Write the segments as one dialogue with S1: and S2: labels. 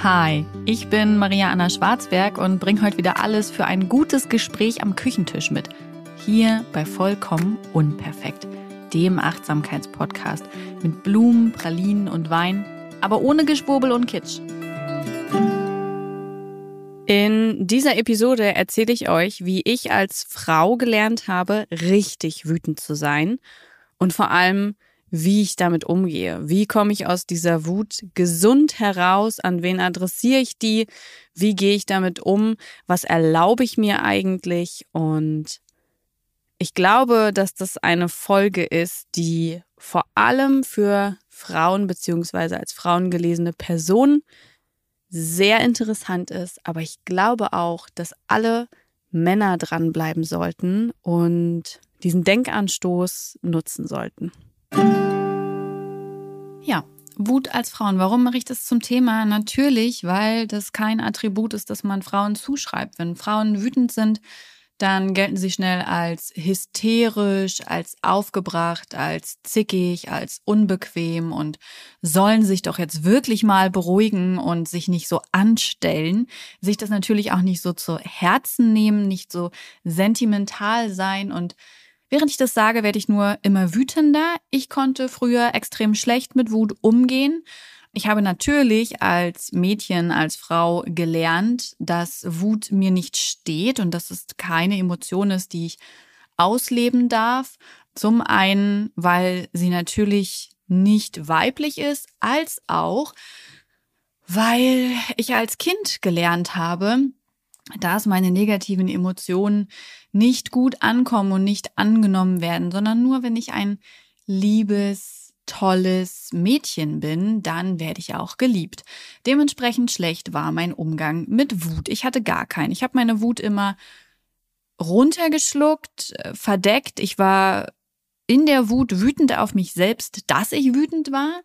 S1: Hi, ich bin Maria Anna Schwarzberg und bringe heute wieder alles für ein gutes Gespräch am Küchentisch mit. Hier bei Vollkommen Unperfekt, dem Achtsamkeitspodcast mit Blumen, Pralinen und Wein, aber ohne Geschwurbel und Kitsch. In dieser Episode erzähle ich euch, wie ich als Frau gelernt habe, richtig wütend zu sein und vor allem, wie ich damit umgehe. Wie komme ich aus dieser Wut gesund heraus? An wen adressiere ich die? Wie gehe ich damit um? Was erlaube ich mir eigentlich? Und ich glaube, dass das eine Folge ist, die vor allem für Frauen beziehungsweise als Frauen gelesene Personen sehr interessant ist. Aber ich glaube auch, dass alle Männer dranbleiben sollten und diesen Denkanstoß nutzen sollten. Ja, Wut als Frauen. Warum mache ich das zum Thema? Natürlich, weil das kein Attribut ist, das man Frauen zuschreibt. Wenn Frauen wütend sind, dann gelten sie schnell als hysterisch, als aufgebracht, als zickig, als unbequem und sollen sich doch jetzt wirklich mal beruhigen und sich nicht so anstellen, sich das natürlich auch nicht so zu Herzen nehmen, nicht so sentimental sein und Während ich das sage, werde ich nur immer wütender. Ich konnte früher extrem schlecht mit Wut umgehen. Ich habe natürlich als Mädchen, als Frau gelernt, dass Wut mir nicht steht und dass es keine Emotion ist, die ich ausleben darf. Zum einen, weil sie natürlich nicht weiblich ist, als auch, weil ich als Kind gelernt habe, dass meine negativen Emotionen nicht gut ankommen und nicht angenommen werden, sondern nur wenn ich ein liebes, tolles Mädchen bin, dann werde ich auch geliebt. Dementsprechend schlecht war mein Umgang mit Wut. Ich hatte gar keinen. Ich habe meine Wut immer runtergeschluckt, äh, verdeckt. Ich war in der Wut wütend auf mich selbst, dass ich wütend war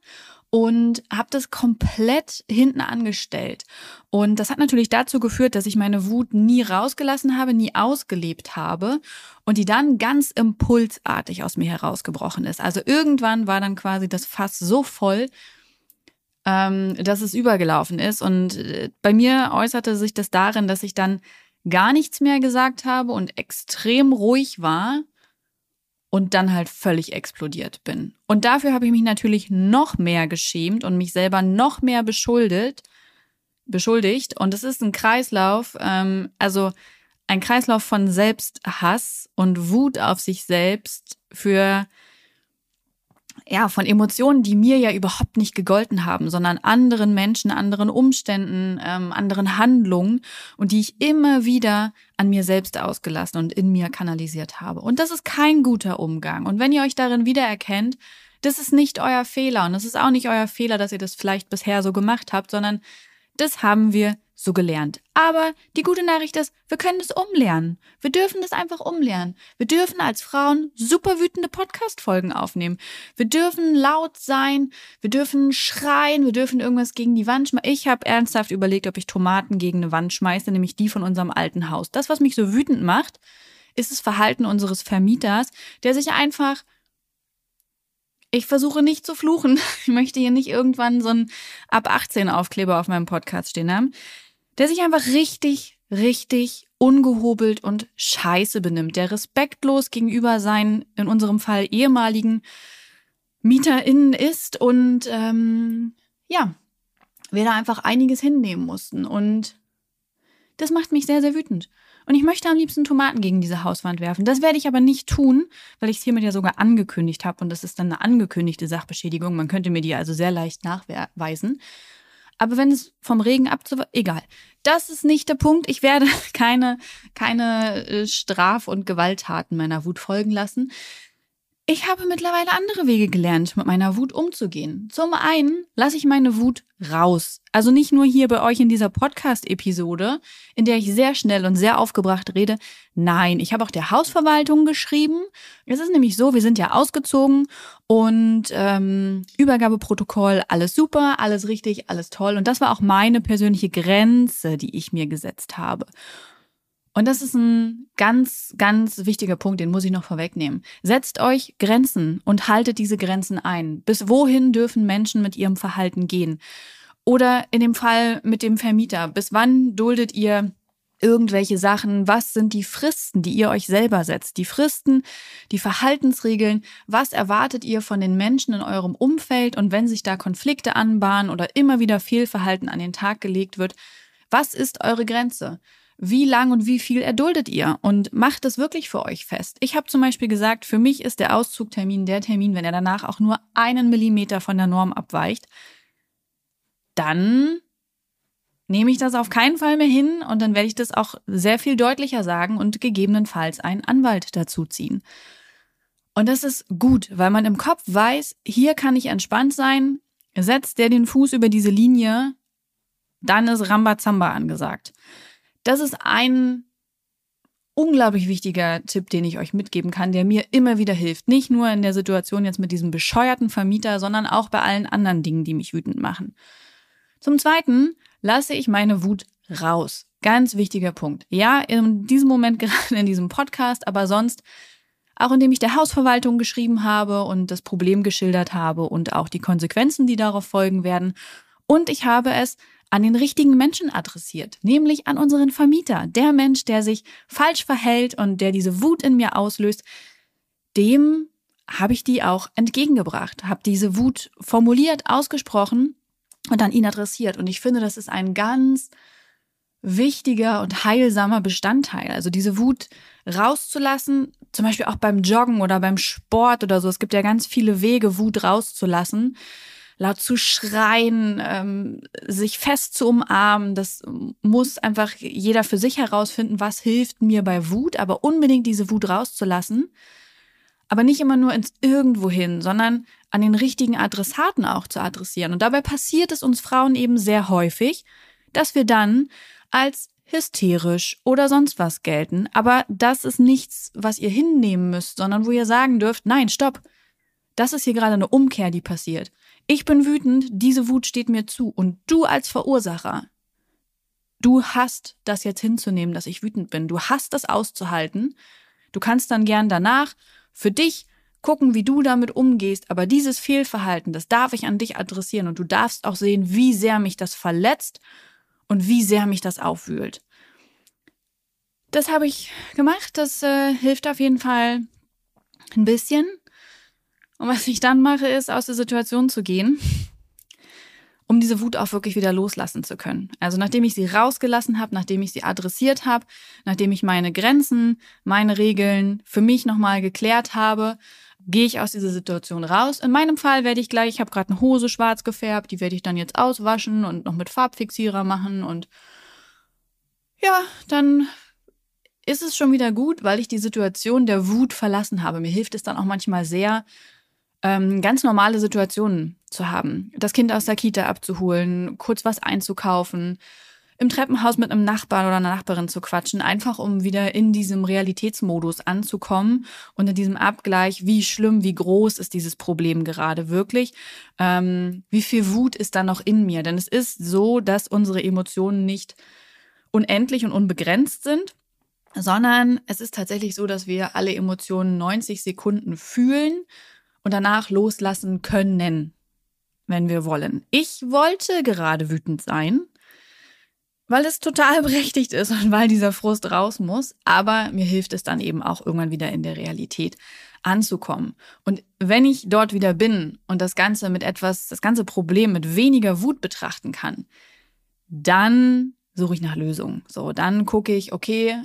S1: und habe das komplett hinten angestellt. Und das hat natürlich dazu geführt, dass ich meine Wut nie rausgelassen habe, nie ausgelebt habe und die dann ganz impulsartig aus mir herausgebrochen ist. Also irgendwann war dann quasi das Fass so voll, ähm, dass es übergelaufen ist. Und äh, bei mir äußerte sich das darin, dass ich dann gar nichts mehr gesagt habe und extrem ruhig war und dann halt völlig explodiert bin. Und dafür habe ich mich natürlich noch mehr geschämt und mich selber noch mehr beschuldet, beschuldigt. Und es ist ein Kreislauf, ähm, also ein Kreislauf von Selbsthass und Wut auf sich selbst für ja, von Emotionen, die mir ja überhaupt nicht gegolten haben, sondern anderen Menschen, anderen Umständen, ähm, anderen Handlungen und die ich immer wieder an mir selbst ausgelassen und in mir kanalisiert habe. Und das ist kein guter Umgang. Und wenn ihr euch darin wiedererkennt, das ist nicht euer Fehler und es ist auch nicht euer Fehler, dass ihr das vielleicht bisher so gemacht habt, sondern das haben wir so gelernt. Aber die gute Nachricht ist, wir können es umlernen. Wir dürfen das einfach umlernen. Wir dürfen als Frauen super wütende Podcast-Folgen aufnehmen. Wir dürfen laut sein. Wir dürfen schreien. Wir dürfen irgendwas gegen die Wand schmeißen. Ich habe ernsthaft überlegt, ob ich Tomaten gegen eine Wand schmeiße, nämlich die von unserem alten Haus. Das, was mich so wütend macht, ist das Verhalten unseres Vermieters, der sich einfach ich versuche nicht zu fluchen. Ich möchte hier nicht irgendwann so ein ab 18 Aufkleber auf meinem Podcast stehen haben der sich einfach richtig, richtig ungehobelt und scheiße benimmt, der respektlos gegenüber seinen, in unserem Fall ehemaligen MieterInnen ist und ähm, ja, wir da einfach einiges hinnehmen mussten. Und das macht mich sehr, sehr wütend. Und ich möchte am liebsten Tomaten gegen diese Hauswand werfen. Das werde ich aber nicht tun, weil ich es hiermit ja sogar angekündigt habe. Und das ist dann eine angekündigte Sachbeschädigung. Man könnte mir die also sehr leicht nachweisen. Aber wenn es vom Regen abzu... Egal. Das ist nicht der Punkt. Ich werde keine, keine äh, Straf- und Gewalttaten meiner Wut folgen lassen. Ich habe mittlerweile andere Wege gelernt, mit meiner Wut umzugehen. Zum einen lasse ich meine Wut raus. Also nicht nur hier bei euch in dieser Podcast-Episode, in der ich sehr schnell und sehr aufgebracht rede. Nein, ich habe auch der Hausverwaltung geschrieben. Es ist nämlich so, wir sind ja ausgezogen und ähm, Übergabeprotokoll, alles super, alles richtig, alles toll. Und das war auch meine persönliche Grenze, die ich mir gesetzt habe. Und das ist ein ganz, ganz wichtiger Punkt, den muss ich noch vorwegnehmen. Setzt euch Grenzen und haltet diese Grenzen ein. Bis wohin dürfen Menschen mit ihrem Verhalten gehen? Oder in dem Fall mit dem Vermieter. Bis wann duldet ihr irgendwelche Sachen? Was sind die Fristen, die ihr euch selber setzt? Die Fristen, die Verhaltensregeln. Was erwartet ihr von den Menschen in eurem Umfeld? Und wenn sich da Konflikte anbahnen oder immer wieder Fehlverhalten an den Tag gelegt wird, was ist eure Grenze? Wie lang und wie viel erduldet ihr? Und macht es wirklich für euch fest. Ich habe zum Beispiel gesagt, für mich ist der Auszugtermin der Termin, wenn er danach auch nur einen Millimeter von der Norm abweicht dann nehme ich das auf keinen Fall mehr hin und dann werde ich das auch sehr viel deutlicher sagen und gegebenenfalls einen Anwalt dazu ziehen. Und das ist gut, weil man im Kopf weiß, hier kann ich entspannt sein, setzt der den Fuß über diese Linie, dann ist Rambazamba angesagt. Das ist ein unglaublich wichtiger Tipp, den ich euch mitgeben kann, der mir immer wieder hilft. Nicht nur in der Situation jetzt mit diesem bescheuerten Vermieter, sondern auch bei allen anderen Dingen, die mich wütend machen. Zum Zweiten lasse ich meine Wut raus. Ganz wichtiger Punkt. Ja, in diesem Moment gerade in diesem Podcast, aber sonst auch indem ich der Hausverwaltung geschrieben habe und das Problem geschildert habe und auch die Konsequenzen, die darauf folgen werden. Und ich habe es an den richtigen Menschen adressiert, nämlich an unseren Vermieter. Der Mensch, der sich falsch verhält und der diese Wut in mir auslöst, dem habe ich die auch entgegengebracht, habe diese Wut formuliert, ausgesprochen und an ihn adressiert. Und ich finde, das ist ein ganz wichtiger und heilsamer Bestandteil. Also diese Wut rauszulassen, zum Beispiel auch beim Joggen oder beim Sport oder so. Es gibt ja ganz viele Wege, Wut rauszulassen. Laut zu schreien, ähm, sich fest zu umarmen. Das muss einfach jeder für sich herausfinden, was hilft mir bei Wut, aber unbedingt diese Wut rauszulassen aber nicht immer nur ins Irgendwohin, sondern an den richtigen Adressaten auch zu adressieren. Und dabei passiert es uns Frauen eben sehr häufig, dass wir dann als hysterisch oder sonst was gelten. Aber das ist nichts, was ihr hinnehmen müsst, sondern wo ihr sagen dürft, nein, stopp. Das ist hier gerade eine Umkehr, die passiert. Ich bin wütend, diese Wut steht mir zu. Und du als Verursacher, du hast das jetzt hinzunehmen, dass ich wütend bin. Du hast das auszuhalten. Du kannst dann gern danach für dich gucken, wie du damit umgehst, aber dieses Fehlverhalten, das darf ich an dich adressieren und du darfst auch sehen, wie sehr mich das verletzt und wie sehr mich das aufwühlt. Das habe ich gemacht, das äh, hilft auf jeden Fall ein bisschen. Und was ich dann mache, ist, aus der Situation zu gehen um diese Wut auch wirklich wieder loslassen zu können. Also nachdem ich sie rausgelassen habe, nachdem ich sie adressiert habe, nachdem ich meine Grenzen, meine Regeln für mich nochmal geklärt habe, gehe ich aus dieser Situation raus. In meinem Fall werde ich gleich, ich habe gerade eine Hose schwarz gefärbt, die werde ich dann jetzt auswaschen und noch mit Farbfixierer machen und ja, dann ist es schon wieder gut, weil ich die Situation der Wut verlassen habe. Mir hilft es dann auch manchmal sehr, ähm, ganz normale Situationen zu haben. Das Kind aus der Kita abzuholen, kurz was einzukaufen, im Treppenhaus mit einem Nachbarn oder einer Nachbarin zu quatschen, einfach um wieder in diesem Realitätsmodus anzukommen und in diesem Abgleich, wie schlimm, wie groß ist dieses Problem gerade wirklich, ähm, wie viel Wut ist da noch in mir. Denn es ist so, dass unsere Emotionen nicht unendlich und unbegrenzt sind, sondern es ist tatsächlich so, dass wir alle Emotionen 90 Sekunden fühlen und danach loslassen können, wenn wir wollen. Ich wollte gerade wütend sein, weil es total berechtigt ist und weil dieser Frust raus muss, aber mir hilft es dann eben auch irgendwann wieder in der Realität anzukommen. Und wenn ich dort wieder bin und das Ganze mit etwas, das ganze Problem mit weniger Wut betrachten kann, dann suche ich nach Lösungen. So, dann gucke ich, okay,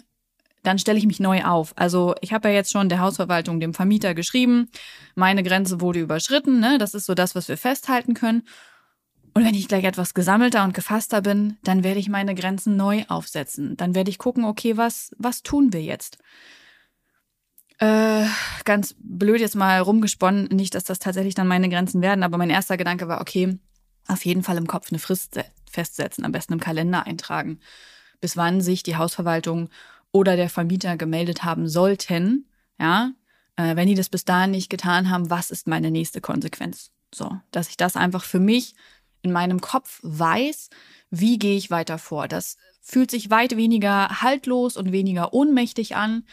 S1: dann stelle ich mich neu auf. Also ich habe ja jetzt schon der Hausverwaltung, dem Vermieter geschrieben, meine Grenze wurde überschritten. Ne? Das ist so das, was wir festhalten können. Und wenn ich gleich etwas gesammelter und gefasster bin, dann werde ich meine Grenzen neu aufsetzen. Dann werde ich gucken, okay, was, was tun wir jetzt? Äh, ganz blöd jetzt mal rumgesponnen, nicht, dass das tatsächlich dann meine Grenzen werden, aber mein erster Gedanke war, okay, auf jeden Fall im Kopf eine Frist festsetzen, am besten im Kalender eintragen, bis wann sich die Hausverwaltung oder der Vermieter gemeldet haben sollten, ja, äh, wenn die das bis dahin nicht getan haben, was ist meine nächste Konsequenz? So, dass ich das einfach für mich in meinem Kopf weiß, wie gehe ich weiter vor. Das fühlt sich weit weniger haltlos und weniger ohnmächtig an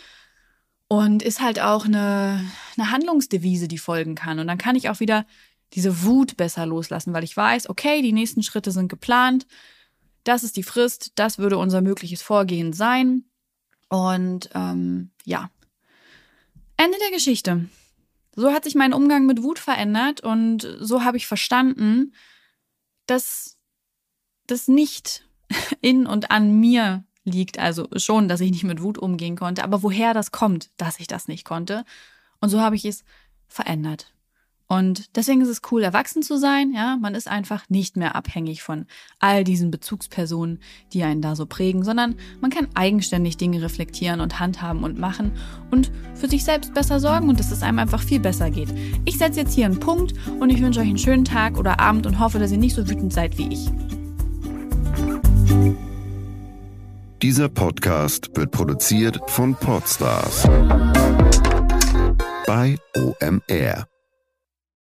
S1: und ist halt auch eine, eine Handlungsdevise, die folgen kann. Und dann kann ich auch wieder diese Wut besser loslassen, weil ich weiß, okay, die nächsten Schritte sind geplant, das ist die Frist, das würde unser mögliches Vorgehen sein. Und ähm, ja, Ende der Geschichte. So hat sich mein Umgang mit Wut verändert und so habe ich verstanden, dass das nicht in und an mir liegt. Also schon, dass ich nicht mit Wut umgehen konnte, aber woher das kommt, dass ich das nicht konnte. Und so habe ich es verändert. Und deswegen ist es cool, erwachsen zu sein. Ja, man ist einfach nicht mehr abhängig von all diesen Bezugspersonen, die einen da so prägen, sondern man kann eigenständig Dinge reflektieren und handhaben und machen und für sich selbst besser sorgen und dass es einem einfach viel besser geht. Ich setze jetzt hier einen Punkt und ich wünsche euch einen schönen Tag oder Abend und hoffe, dass ihr nicht so wütend seid wie ich.
S2: Dieser Podcast wird produziert von Podstars bei OMR.